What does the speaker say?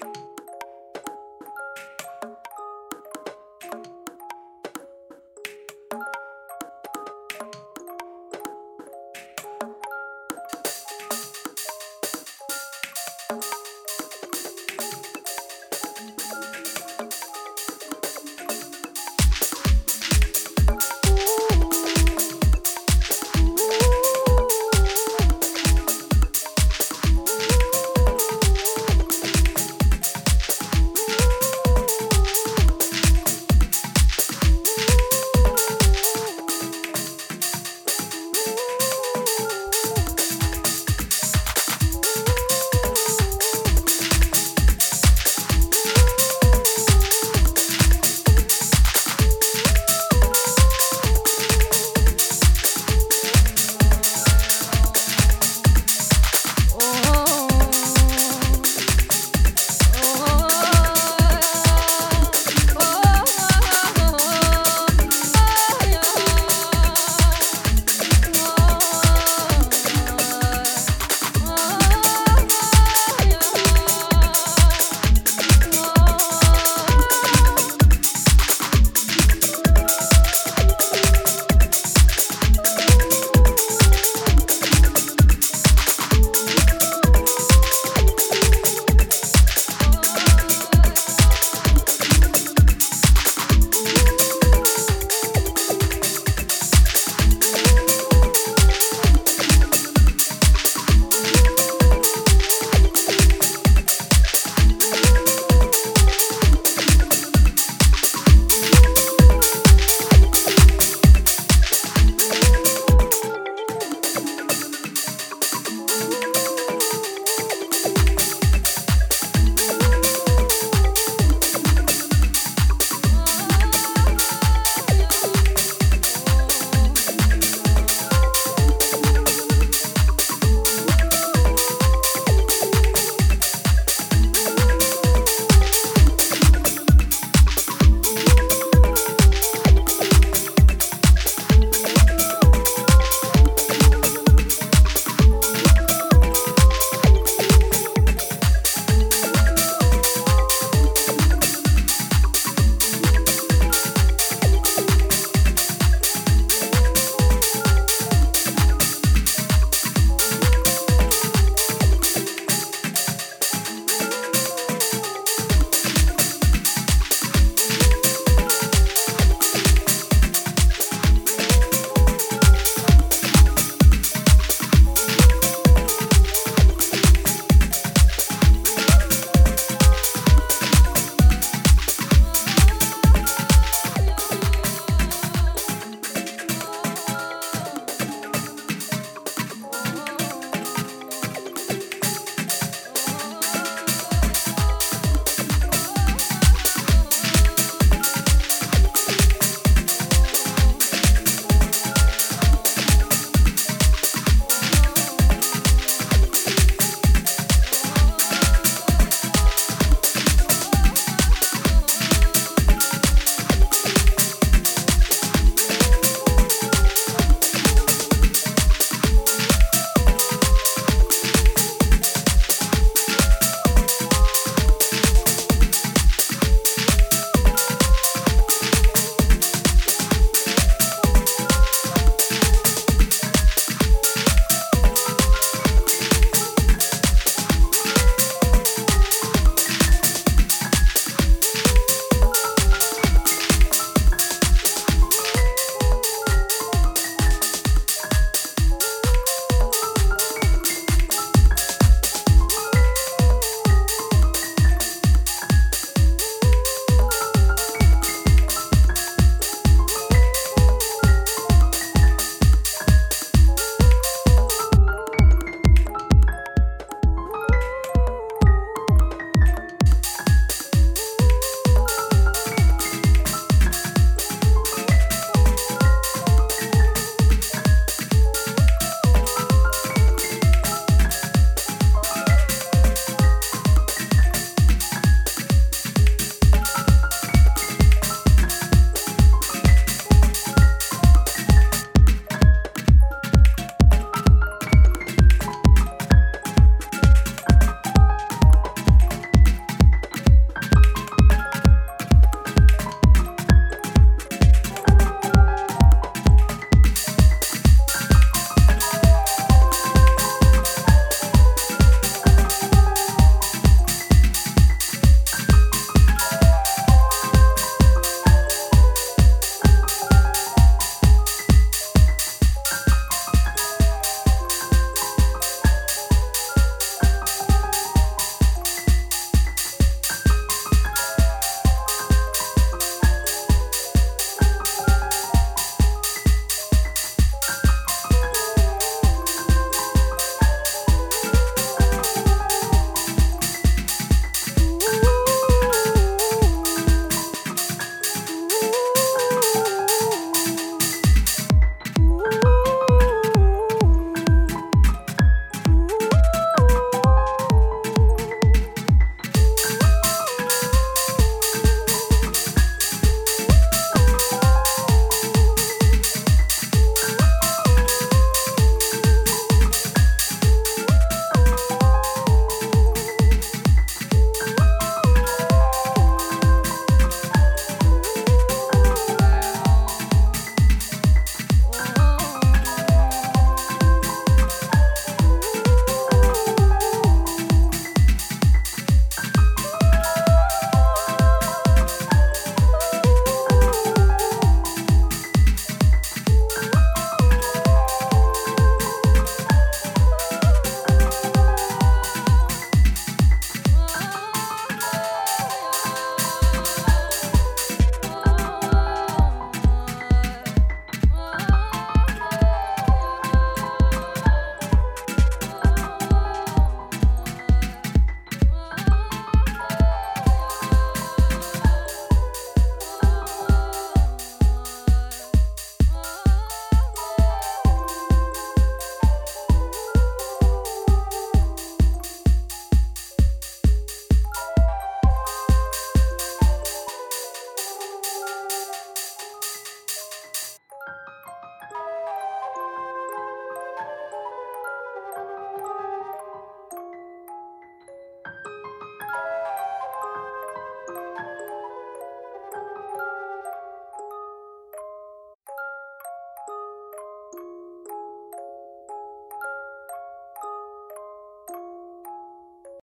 you